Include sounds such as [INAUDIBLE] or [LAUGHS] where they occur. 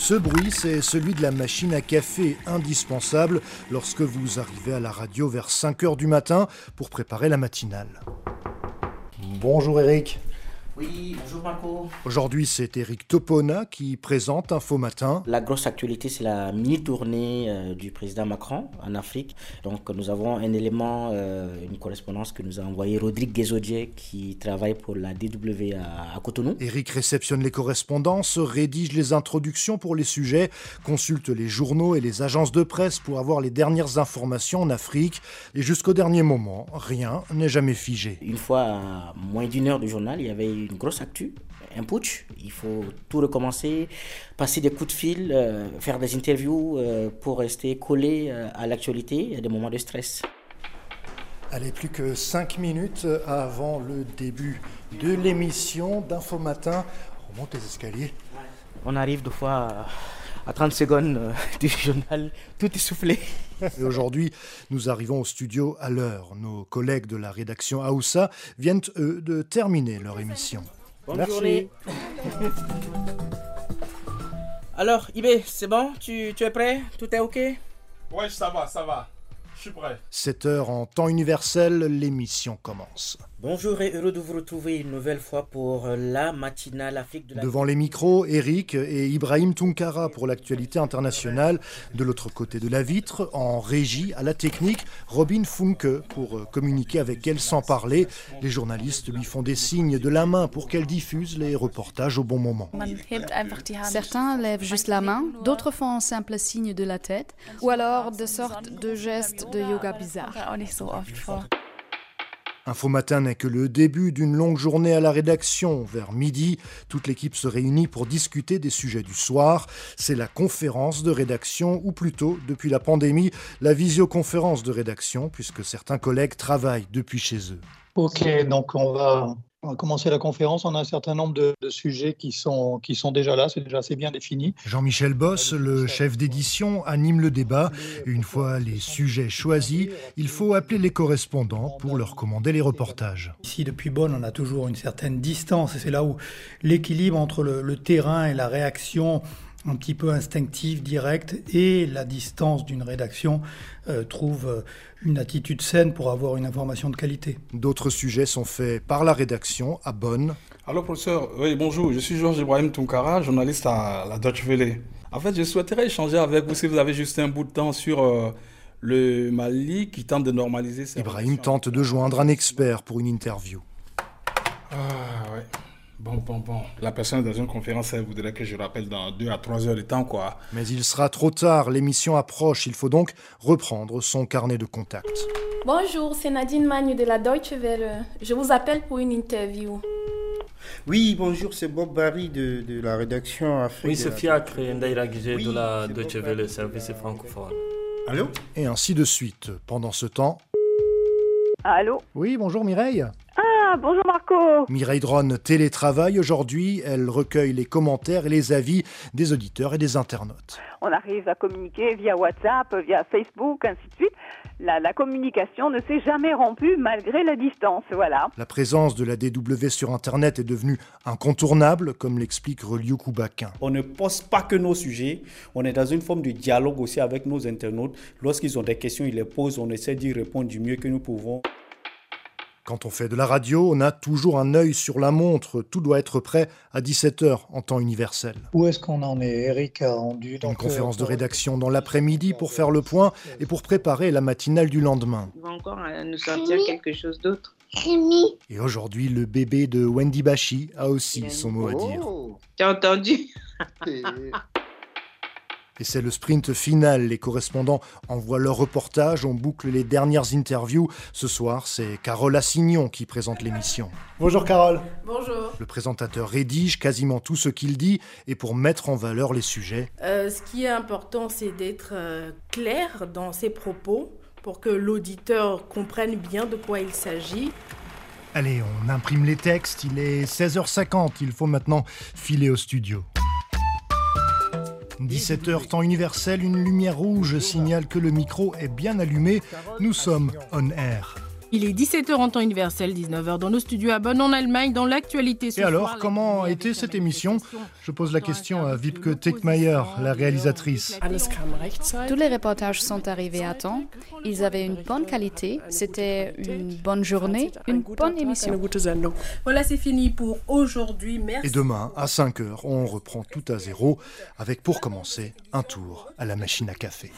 Ce bruit, c'est celui de la machine à café indispensable lorsque vous arrivez à la radio vers 5 h du matin pour préparer la matinale. Bonjour Eric. Oui, bonjour Marco. Aujourd'hui, c'est Eric Topona qui présente Info Matin. La grosse actualité, c'est la mini-tournée euh, du président Macron en Afrique. Donc, nous avons un élément, euh, une correspondance que nous a envoyé Rodrigue Guézodier qui travaille pour la DW à, Cotonou. Eric réceptionne les correspondances, rédige les introductions pour les sujets, consulte les journaux et les agences de presse pour avoir les dernières informations en Afrique. Et jusqu'au dernier moment, rien n'est jamais figé. Une fois, à moins d'une heure du journal, il y avait une grosse actu, un putsch. Il faut tout recommencer, passer des coups de fil, euh, faire des interviews euh, pour rester collé euh, à l'actualité. A des moments de stress. Allez, plus que 5 minutes avant le début de l'émission d'Info Matin. On monte les escaliers. On arrive deux fois à 30 secondes [LAUGHS] du journal, tout essoufflé. Et aujourd'hui, nous arrivons au studio à l'heure. Nos collègues de la rédaction Aoussa viennent, eux, de terminer leur émission. Bonne Merci. journée. Alors, Ibé, c'est bon? Tu, tu es prêt? Tout est OK? Ouais, ça va, ça va. Je suis prêt. 7 heures en temps universel, l'émission commence. Bonjour et heureux de vous retrouver une nouvelle fois pour la matinale Afrique de la Devant les micros, Eric et Ibrahim Tunkara pour l'actualité internationale. De l'autre côté de la vitre, en régie à la technique, Robin Funke pour euh, communiquer avec elle sans parler. Les journalistes lui font des signes de la main pour qu'elle diffuse les reportages au bon moment. Certains lèvent juste la main, d'autres font un simple signe de la tête, ou alors de sortes de gestes de yoga bizarres. Info Matin n'est que le début d'une longue journée à la rédaction. Vers midi, toute l'équipe se réunit pour discuter des sujets du soir. C'est la conférence de rédaction, ou plutôt, depuis la pandémie, la visioconférence de rédaction, puisque certains collègues travaillent depuis chez eux. Ok, donc on va, on va commencer la conférence. On a un certain nombre de, de sujets qui sont, qui sont déjà là, c'est déjà assez bien défini. Jean-Michel Boss, le chef d'édition, anime le débat. Une fois les sujets choisis, il faut appeler les correspondants pour leur commander les reportages. Ici, depuis Bonn, on a toujours une certaine distance, et c'est là où l'équilibre entre le, le terrain et la réaction un petit peu instinctive, directe, et la distance d'une rédaction euh, trouve euh, une attitude saine pour avoir une information de qualité. D'autres sujets sont faits par la rédaction à Bonn. Alors, professeur, oui, bonjour. Je suis Georges Ibrahim Tunkara, journaliste à la Deutsche Welle. En fait, je souhaiterais échanger avec vous si vous avez juste un bout de temps sur euh, le Mali qui tente de normaliser ses Ibrahim relations tente de joindre un expert pour une interview. Ah, ouais. Bon, bon, bon. La personne est dans une conférence, elle voudrait que je rappelle dans deux à trois heures de temps, quoi. Mais il sera trop tard, l'émission approche, il faut donc reprendre son carnet de contacts. Bonjour, c'est Nadine Magne de la Deutsche Welle. Je vous appelle pour une interview. Oui, bonjour, c'est Bob Barry de, de la rédaction Afrique. Oui, c'est Fiacre Ndaira Oui, de la Deutsche Welle, service francophone. Allô? Et ainsi de suite. Pendant ce temps... Allô? Oui, bonjour Mireille. Bonjour Marco Mireille Dron télétravaille aujourd'hui. Elle recueille les commentaires et les avis des auditeurs et des internautes. On arrive à communiquer via WhatsApp, via Facebook, ainsi de suite. La, la communication ne s'est jamais rompue malgré la distance, voilà. La présence de la DW sur Internet est devenue incontournable, comme l'explique Reliou Koubakin. On ne pose pas que nos sujets, on est dans une forme de dialogue aussi avec nos internautes. Lorsqu'ils ont des questions, ils les posent, on essaie d'y répondre du mieux que nous pouvons. Quand on fait de la radio, on a toujours un œil sur la montre. Tout doit être prêt à 17h en temps universel. Où est-ce qu'on en est Eric a rendu Une donc, conférence de rédaction dans l'après-midi pour faire le point et pour préparer la matinale du lendemain. Il va encore euh, nous sortir quelque chose d'autre. Et aujourd'hui, le bébé de Wendy Bashi a aussi son mot à dire. Tu as entendu? [LAUGHS] Et c'est le sprint final. Les correspondants envoient leurs reportages, on boucle les dernières interviews. Ce soir, c'est Carole Assignon qui présente l'émission. Bonjour Carole. Bonjour. Le présentateur rédige quasiment tout ce qu'il dit et pour mettre en valeur les sujets. Euh, ce qui est important, c'est d'être euh, clair dans ses propos pour que l'auditeur comprenne bien de quoi il s'agit. Allez, on imprime les textes, il est 16h50, il faut maintenant filer au studio. 17h temps universel, une lumière rouge signale que le micro est bien allumé. Nous sommes on air. Il est 17h en temps universel, 19h dans nos studios à Bonn en Allemagne, dans l'actualité. Et alors, comment a été cette émission Je pose la question à Wipke Tickmeyer, la réalisatrice. Tous les reportages sont arrivés à temps. Ils avaient une bonne qualité. C'était une bonne journée, une bonne émission. Voilà, c'est fini pour aujourd'hui. Merci. Et demain, à 5h, on reprend tout à zéro, avec pour commencer un tour à la machine à café.